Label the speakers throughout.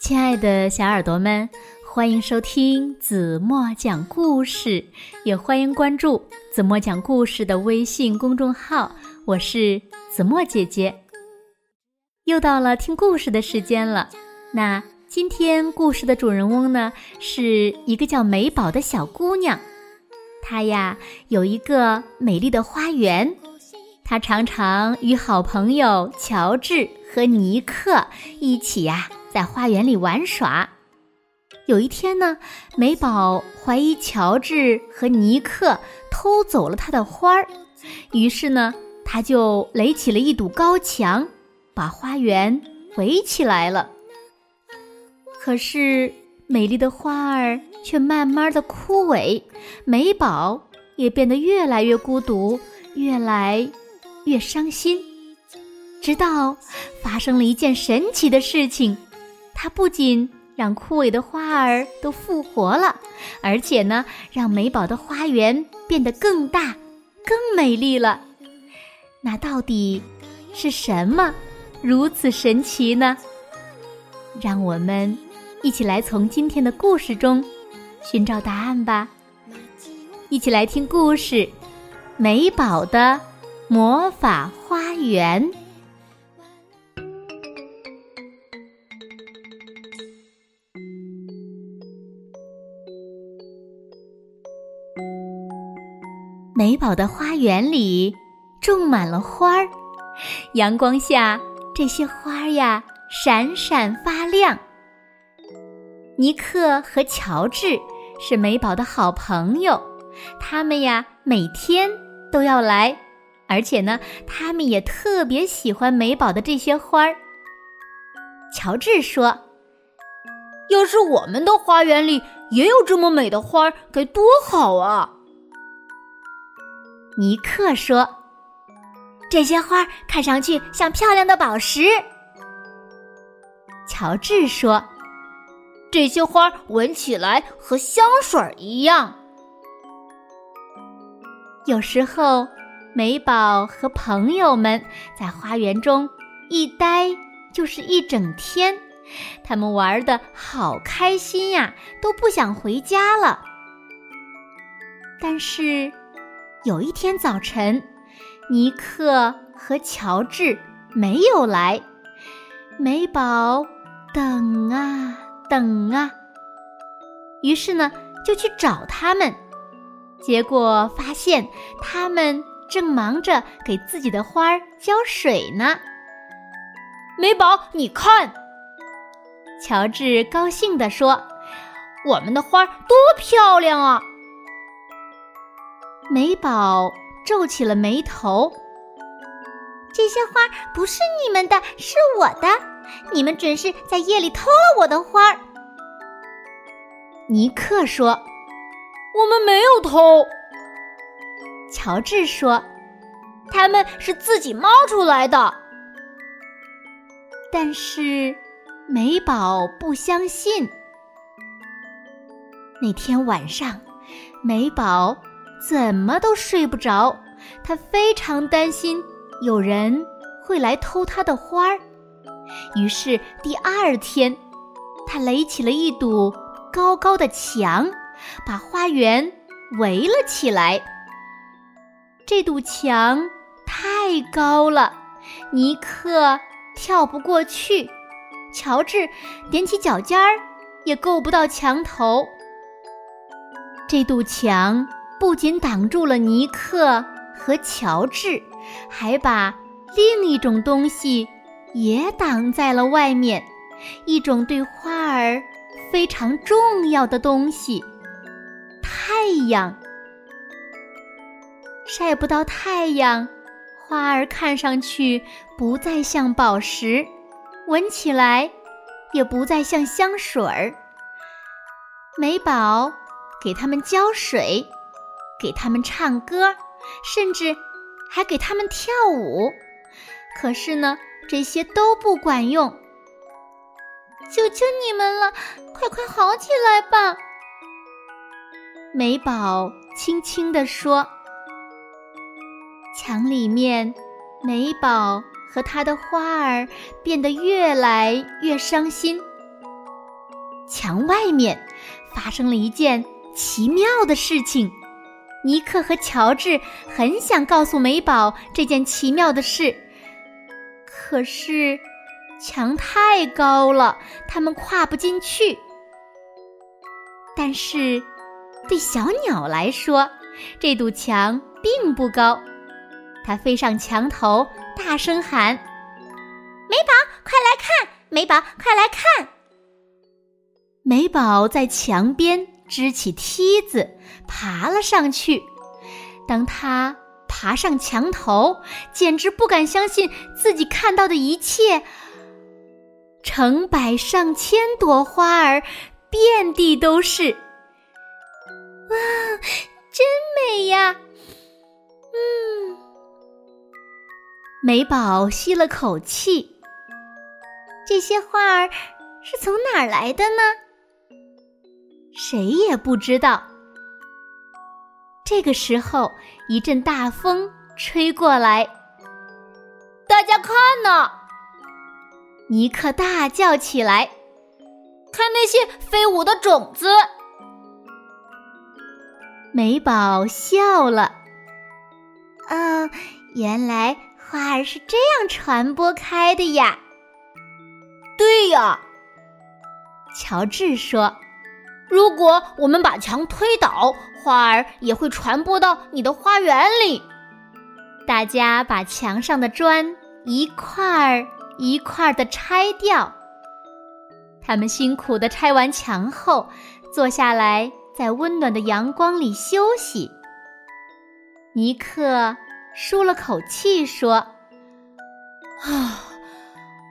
Speaker 1: 亲爱的小耳朵们，欢迎收听子墨讲故事，也欢迎关注子墨讲故事的微信公众号。我是子墨姐姐。又到了听故事的时间了。那今天故事的主人翁呢，是一个叫美宝的小姑娘。她呀有一个美丽的花园，她常常与好朋友乔治和尼克一起呀。在花园里玩耍。有一天呢，美宝怀疑乔治和尼克偷走了她的花儿，于是呢，他就垒起了一堵高墙，把花园围起来了。可是，美丽的花儿却慢慢的枯萎，美宝也变得越来越孤独，越来越伤心。直到发生了一件神奇的事情。它不仅让枯萎的花儿都复活了，而且呢，让美宝的花园变得更大、更美丽了。那到底是什么如此神奇呢？让我们一起来从今天的故事中寻找答案吧。一起来听故事《美宝的魔法花园》。美宝的花园里种满了花儿，阳光下这些花呀闪闪发亮。尼克和乔治是美宝的好朋友，他们呀每天都要来，而且呢，他们也特别喜欢美宝的这些花儿。乔治说：“
Speaker 2: 要是我们的花园里也有这么美的花儿，该多好啊！”
Speaker 1: 尼克说：“这些花看上去像漂亮的宝石。”乔治说：“
Speaker 2: 这些花闻起来和香水一样。”
Speaker 1: 有时候，美宝和朋友们在花园中一待就是一整天，他们玩的好开心呀，都不想回家了。但是。有一天早晨，尼克和乔治没有来，美宝等啊等啊，于是呢就去找他们，结果发现他们正忙着给自己的花儿浇水呢。
Speaker 2: 美宝，你看，
Speaker 1: 乔治高兴地说：“
Speaker 2: 我们的花多漂亮啊！”
Speaker 1: 美宝皱起了眉头。
Speaker 3: 这些花不是你们的，是我的。你们准是在夜里偷了我的花。
Speaker 1: 尼克说：“
Speaker 2: 我们没有偷。”
Speaker 1: 乔治说：“
Speaker 2: 他们是自己冒出来的。”
Speaker 1: 但是美宝不相信。那天晚上，美宝。怎么都睡不着，他非常担心有人会来偷他的花儿。于是第二天，他垒起了一堵高高的墙，把花园围了起来。这堵墙太高了，尼克跳不过去，乔治踮起脚尖儿也够不到墙头。这堵墙。不仅挡住了尼克和乔治，还把另一种东西也挡在了外面，一种对花儿非常重要的东西——太阳。晒不到太阳，花儿看上去不再像宝石，闻起来也不再像香水儿。美宝给它们浇水。给他们唱歌，甚至还给他们跳舞，可是呢，这些都不管用。
Speaker 3: 求求你们了，快快好起来吧！
Speaker 1: 美宝轻轻地说。墙里面，美宝和她的花儿变得越来越伤心。墙外面发生了一件奇妙的事情。尼克和乔治很想告诉美宝这件奇妙的事，可是墙太高了，他们跨不进去。但是，对小鸟来说，这堵墙并不高。它飞上墙头，大声喊：“
Speaker 3: 美宝，快来看！美宝，快来看！”
Speaker 1: 美宝在墙边支起梯子，爬了上去。当他爬上墙头，简直不敢相信自己看到的一切：成百上千朵花儿。遍地都是，
Speaker 3: 哇，真美呀！嗯，
Speaker 1: 美宝吸了口气。
Speaker 3: 这些花儿是从哪儿来的呢？
Speaker 1: 谁也不知道。这个时候，一阵大风吹过来，
Speaker 2: 大家看呐！
Speaker 1: 尼克大叫起来。
Speaker 2: 看那些飞舞的种子，
Speaker 1: 美宝笑了。
Speaker 3: 嗯，原来花儿是这样传播开的呀。
Speaker 2: 对呀，
Speaker 1: 乔治说：“
Speaker 2: 如果我们把墙推倒，花儿也会传播到你的花园里。”
Speaker 1: 大家把墙上的砖一块儿一块儿的拆掉。他们辛苦的拆完墙后，坐下来在温暖的阳光里休息。尼克舒了口气说：“
Speaker 2: 啊，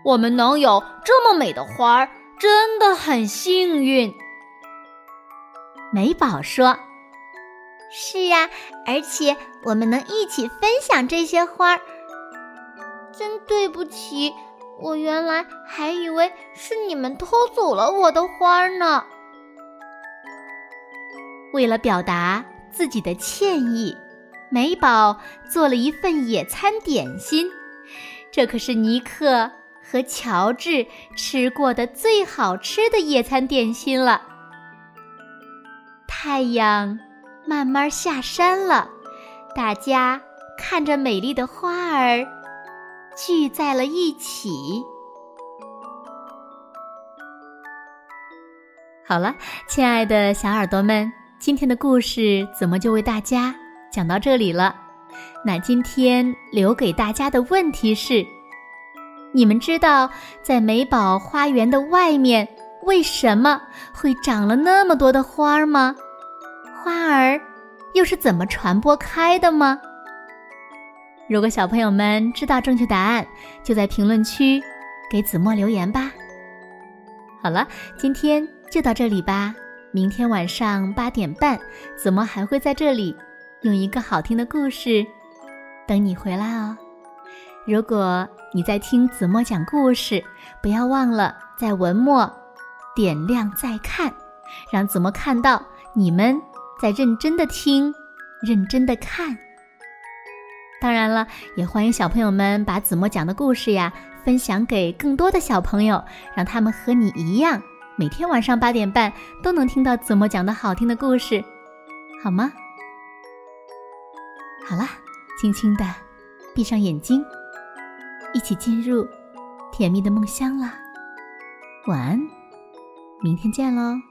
Speaker 2: 我们能有这么美的花儿，真的很幸运。”
Speaker 1: 美宝说：“
Speaker 3: 是呀，而且我们能一起分享这些花儿。真对不起。”我原来还以为是你们偷走了我的花儿呢。
Speaker 1: 为了表达自己的歉意，美宝做了一份野餐点心。这可是尼克和乔治吃过的最好吃的野餐点心了。太阳慢慢下山了，大家看着美丽的花儿。聚在了一起。好了，亲爱的小耳朵们，今天的故事怎么就为大家讲到这里了？那今天留给大家的问题是：你们知道在美宝花园的外面为什么会长了那么多的花儿吗？花儿又是怎么传播开的吗？如果小朋友们知道正确答案，就在评论区给子墨留言吧。好了，今天就到这里吧。明天晚上八点半，子墨还会在这里用一个好听的故事等你回来哦。如果你在听子墨讲故事，不要忘了在文末点亮再看，让子墨看到你们在认真的听，认真的看。当然了，也欢迎小朋友们把子墨讲的故事呀分享给更多的小朋友，让他们和你一样，每天晚上八点半都能听到子墨讲的好听的故事，好吗？好啦，轻轻的闭上眼睛，一起进入甜蜜的梦乡啦。晚安，明天见喽。